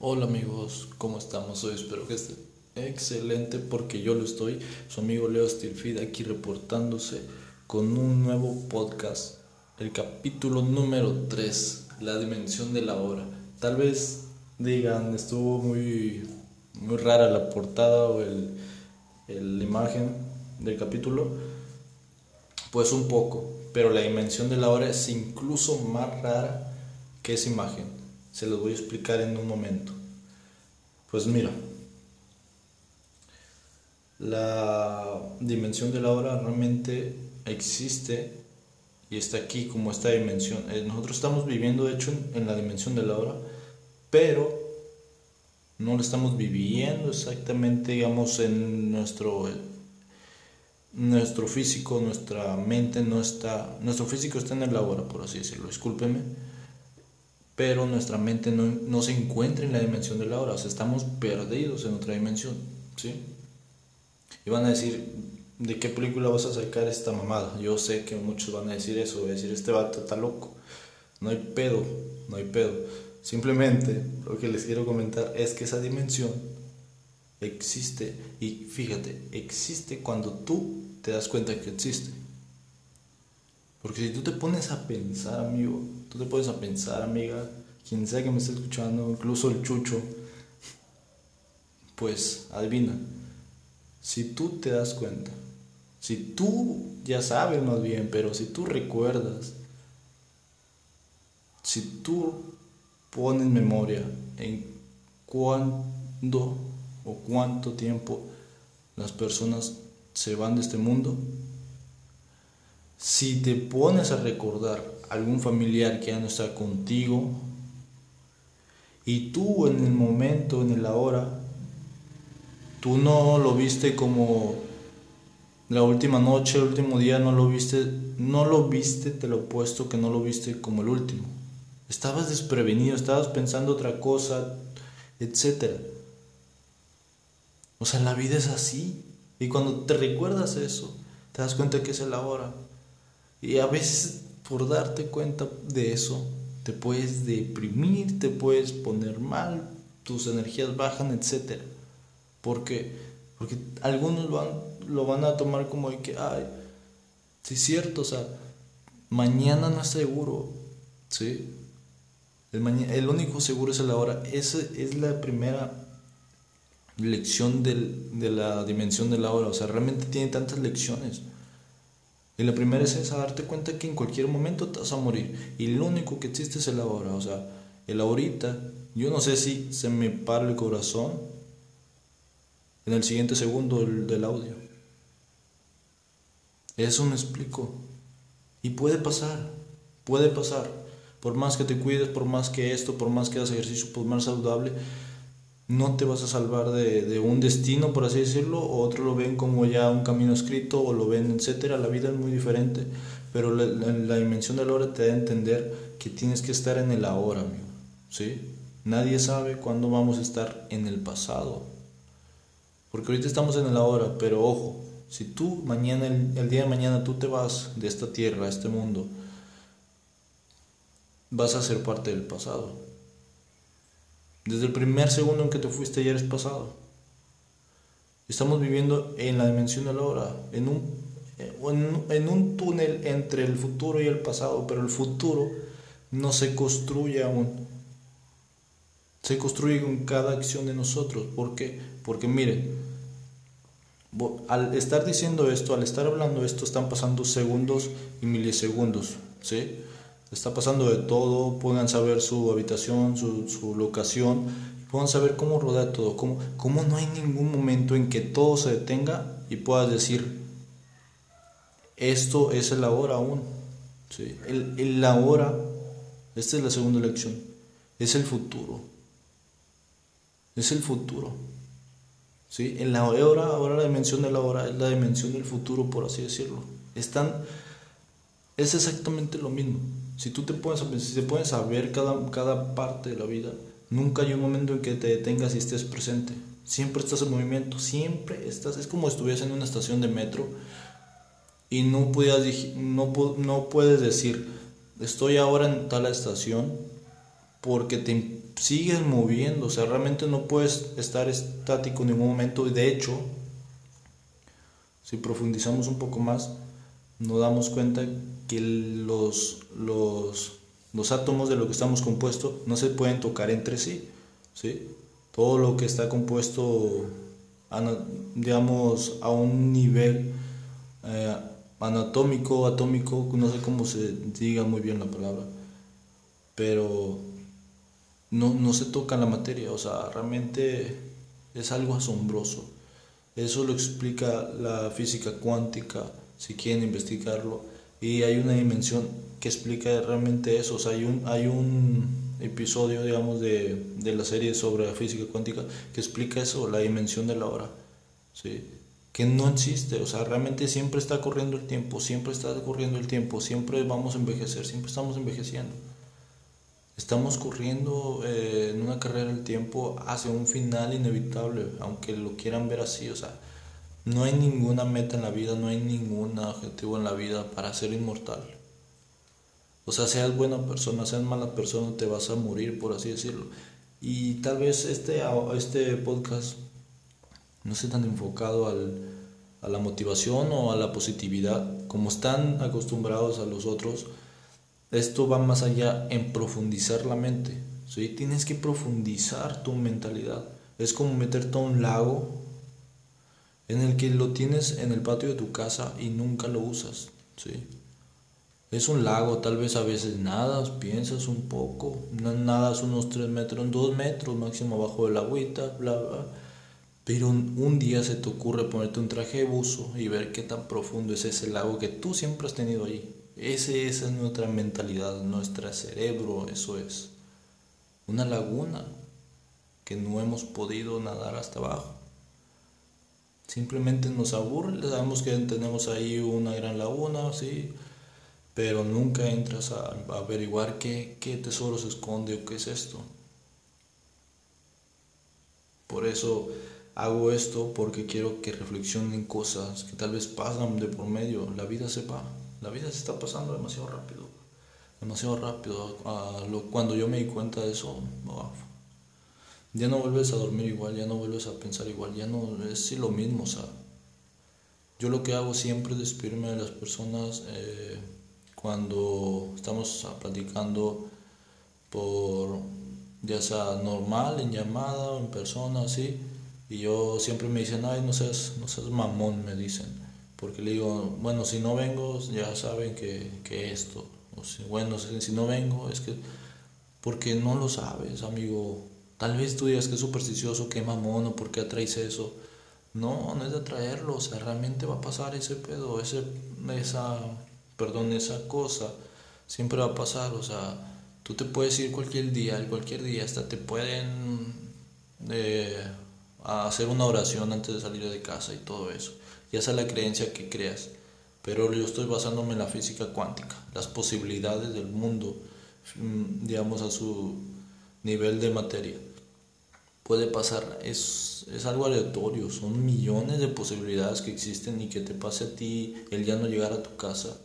Hola amigos, ¿cómo estamos hoy? Espero que estén excelente porque yo lo estoy. Su amigo Leo Stilfid aquí reportándose con un nuevo podcast, el capítulo número 3, la dimensión de la hora. Tal vez digan, estuvo muy, muy rara la portada o el, imagen del capítulo. Pues un poco, pero la dimensión de la hora es incluso más rara que esa imagen. Se los voy a explicar en un momento. Pues mira, la dimensión de la hora realmente existe y está aquí como esta dimensión. Eh, nosotros estamos viviendo, de hecho, en la dimensión de la hora, pero no lo estamos viviendo exactamente, digamos, en nuestro nuestro físico, nuestra mente no está, nuestro físico está en el hora, por así decirlo, discúlpeme pero nuestra mente no, se encuentra en la dimensión de la hora, o sea, estamos perdidos en otra dimensión, ¿sí? Y van a decir, ¿de qué película vas a sacar esta mamada? Yo sé que muchos van a decir eso, van a decir, este vato está loco. No hay pedo, no hay pedo. Simplemente lo que les quiero comentar es que esa dimensión existe y fíjate, existe cuando tú te das cuenta que existe. Porque si tú te pones a pensar, amigo, tú te pones a pensar, amiga, quien sea que me esté escuchando, incluso el chucho, pues adivina, si tú te das cuenta, si tú ya sabes más bien, pero si tú recuerdas, si tú pones memoria en cuándo o cuánto tiempo las personas se van de este mundo, si te pones a recordar algún familiar que ya no está contigo y tú en el momento, en el ahora, tú no lo viste como la última noche, el último día, no lo viste, no lo viste, te lo puesto que no lo viste como el último. Estabas desprevenido, estabas pensando otra cosa, etc. O sea, la vida es así. Y cuando te recuerdas eso, te das cuenta que es el ahora. Y a veces por darte cuenta de eso, te puedes deprimir, te puedes poner mal, tus energías bajan, etc. Porque, porque algunos van, lo van a tomar como de que, ay, sí es cierto, o sea, mañana no es seguro, ¿sí? El, el único seguro es el ahora. Esa es la primera lección del, de la dimensión de la hora. O sea, realmente tiene tantas lecciones. Y la primera es esa, darte cuenta que en cualquier momento te vas a morir. Y lo único que existe es el ahora. O sea, el ahorita, yo no sé si se me para el corazón en el siguiente segundo del, audio. Eso me explico. Y puede pasar, puede pasar. Por más que te cuides, por más que esto, por más que hagas ejercicio, por más saludable, no te vas a salvar de, un destino, por así decirlo, o otros lo ven como ya un camino escrito, o lo ven, etcétera. La vida es muy diferente, pero la, la, dimensión del ahora te da a entender que tienes que estar en el ahora, amigo. ¿Sí? Nadie sabe cuándo vamos a estar en el pasado. Porque ahorita estamos en el ahora, pero ojo, si tú mañana, el, el día de mañana tú te vas de esta tierra, a este mundo, vas a ser parte del pasado desde el primer segundo en que te fuiste ya eres pasado. Estamos viviendo en la dimensión de la hora, en un, en un túnel entre el futuro y el pasado, pero el futuro no se construye aún. Se construye con cada acción de nosotros. ¿Por qué? Porque miren, al estar diciendo esto, al estar hablando esto, están pasando segundos y milisegundos. ¿Sí? Está pasando de todo, puedan saber su habitación, su, su locación, puedan saber cómo rodea todo, cómo, cómo no hay ningún momento en que todo se detenga y puedas decir, esto es el ahora aún. ¿sí? El, el ahora, esta es la segunda lección, es el futuro. Es el futuro. ¿sí? En la hora, ahora la dimensión de la hora es la dimensión del futuro, por así decirlo. Están, es exactamente lo mismo. Si tú te a, si te ver cada, cada parte de la vida, nunca hay un momento en que te detengas y estés presente. Siempre estás en movimiento, siempre estás. Es como si estuvieras en una estación de metro y no, pudieras, no, no puedes decir, estoy ahora en tal estación porque te, sigues moviendo, o sea, realmente no puedes estar estático en ningún momento. De hecho, si profundizamos un poco más, nos damos cuenta que los, los, los átomos de lo que estamos compuestos no se pueden tocar entre sí. ¿sí? Todo lo que está compuesto, digamos, a un nivel eh, anatómico, atómico, no sé cómo se diga muy bien la palabra, pero no, no se toca la materia, o sea, realmente es algo asombroso. Eso lo explica la física cuántica, si quieren investigarlo, y hay una dimensión que explica realmente eso, o sea, hay un, hay un episodio, digamos, de, de la serie sobre la física cuántica que explica eso, la dimensión de la hora, ¿sí? que no existe, o sea, realmente siempre está corriendo el tiempo, siempre está corriendo el tiempo, siempre vamos a envejecer, siempre estamos envejeciendo. Estamos corriendo eh, en una carrera del tiempo hacia un final inevitable, aunque lo quieran ver así, o sea, no hay ninguna meta en la vida, no hay ningún objetivo en la vida para ser inmortal. O sea, seas buena persona, seas mala persona, te vas a morir, por así decirlo. Y tal vez este, este podcast no esté tan enfocado al, a la motivación o a la positividad, como están acostumbrados a los otros, esto va más allá en profundizar la mente. ¿sí? Tienes que profundizar tu mentalidad. Es como meterte a un lago en el que lo tienes en el patio de tu casa y nunca lo usas. ¿sí? Es un lago, tal vez a veces nadas, piensas un poco, nadas unos 3 metros, 2 metros máximo abajo del agüita, bla, bla pero un día se te ocurre ponerte un traje de buzo y ver qué tan profundo es ese lago que tú siempre has tenido ahí. Ese, esa es nuestra mentalidad, nuestro cerebro, eso es. Una laguna que no hemos podido nadar hasta abajo. Simplemente nos aburre, sabemos que tenemos ahí una gran laguna, sí, pero nunca entras a, averiguar qué, qué tesoro se esconde o qué es esto. Por eso hago esto porque quiero que reflexionen cosas que tal vez pasan de por medio. La vida se va, la vida se está pasando demasiado rápido, demasiado rápido. cuando yo me di cuenta de eso, ya no vuelves a dormir igual, ya no vuelves a pensar igual, ya no es lo mismo. O sea, yo lo que hago siempre es despedirme de las personas eh, cuando estamos platicando por ya sea normal, en llamada o en persona, así y yo siempre me dicen, ay, no seas, no seas mamón, me dicen. Porque le digo, bueno, si no vengo, ya saben que, que esto. O si, bueno, si, no vengo, es que... Porque no lo sabes, amigo. Tal vez tú digas que es supersticioso, que mamón, o por qué atraes eso. No, no es de atraerlo, o sea, realmente va a pasar ese pedo, ese, esa, perdón, esa cosa. Siempre va a pasar, o sea, tú te puedes ir cualquier día, cualquier día, hasta te pueden... Eh, hacer una oración antes de salir de casa y todo eso. Y esa es la creencia que creas. Pero yo estoy basándome en la física cuántica, las posibilidades del mundo, mm, digamos, a su nivel de materia. Puede pasar, es, es algo aleatorio, son millones de posibilidades que existen y que te pase a ti el ya no llegar a tu casa.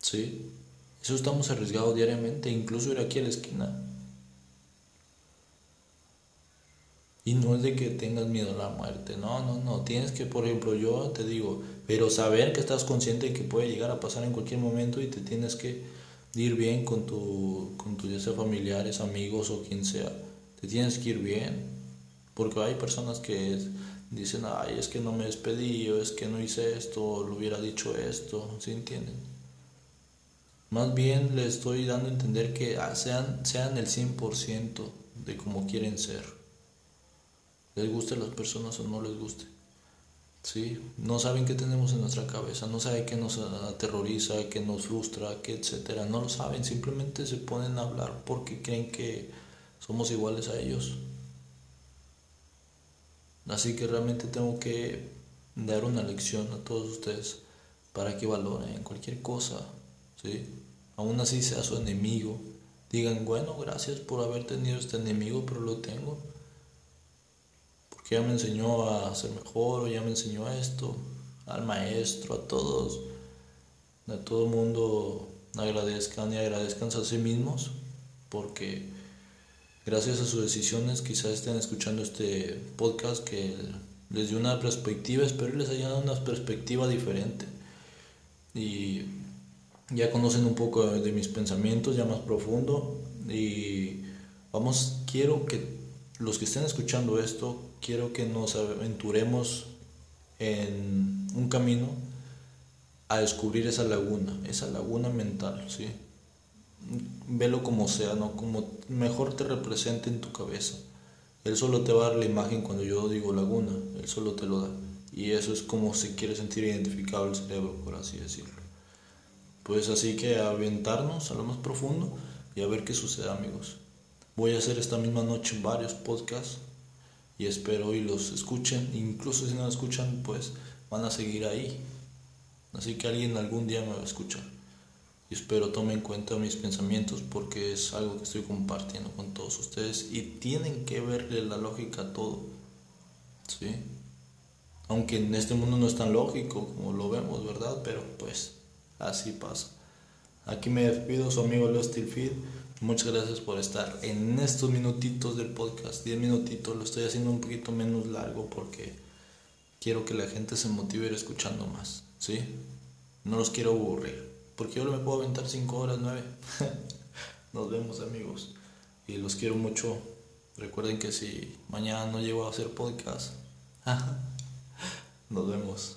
¿Sí? Eso estamos arriesgados diariamente, incluso ir aquí a la esquina. Y no es de que tengas miedo a la muerte, no, no, no. Tienes que, por ejemplo, yo te digo, pero saber que estás consciente de que puede llegar a pasar en cualquier momento y te tienes que ir bien con tu, con tus familiares, amigos o quien sea. Te tienes que ir bien. Porque hay personas que dicen, ay, es que no me despedí, o es que no hice esto, lo hubiera dicho esto, ¿sí entienden? Más bien les estoy dando a entender que ah, sean, sean el 100% de como quieren ser les guste a las personas o no les guste. ¿Sí? No saben qué tenemos en nuestra cabeza, no saben qué nos aterroriza, qué nos frustra, qué etcétera. No lo saben, simplemente se ponen a hablar porque creen que somos iguales a ellos. Así que realmente tengo que dar una lección a todos ustedes para que valoren cualquier cosa, ¿sí? Aún así sea su enemigo. Digan, bueno, gracias por haber tenido este enemigo, pero lo tengo que ya me enseñó a ser mejor o ya me enseñó esto, al maestro, a todos, a todo el mundo agradezcan y agradezcan a sí mismos porque gracias a sus decisiones quizás estén escuchando este podcast que les dio una perspectiva, espero les haya dado una perspectiva diferente. Y ya conocen un poco de mis pensamientos ya más profundo y vamos, quiero que los que estén escuchando esto, quiero que nos aventuremos en un camino a descubrir esa laguna, esa laguna mental, ¿sí? Velo como sea, ¿no? Como mejor te represente en tu cabeza. Él solo te va a dar la imagen cuando yo digo laguna, él solo te lo da. Y eso es como se quiere sentir identificado el cerebro, por así decirlo. Pues así que aventarnos a lo más profundo y a ver qué sucede, amigos. Voy a hacer esta misma noche varios podcasts y espero y los escuchen. Incluso si no escuchan, pues van a seguir ahí. Así que alguien algún día me va a escuchar. Y espero tomen en cuenta mis pensamientos porque es algo que estoy compartiendo con todos ustedes y tienen que verle la lógica a todo. ¿Sí? Aunque en este mundo no es tan lógico como lo vemos, ¿verdad? Pero pues así pasa. Aquí me despido, su amigo Leo Feed. Muchas gracias por estar en estos minutitos del podcast. 10 minutitos, lo estoy haciendo un poquito menos largo porque quiero que la gente se motive a ir escuchando más. ¿Sí? No los quiero aburrir. Porque yo me puedo aventar 5 horas, 9. Nos vemos, amigos. Y los quiero mucho. Recuerden que si mañana no llego a hacer podcast, nos vemos.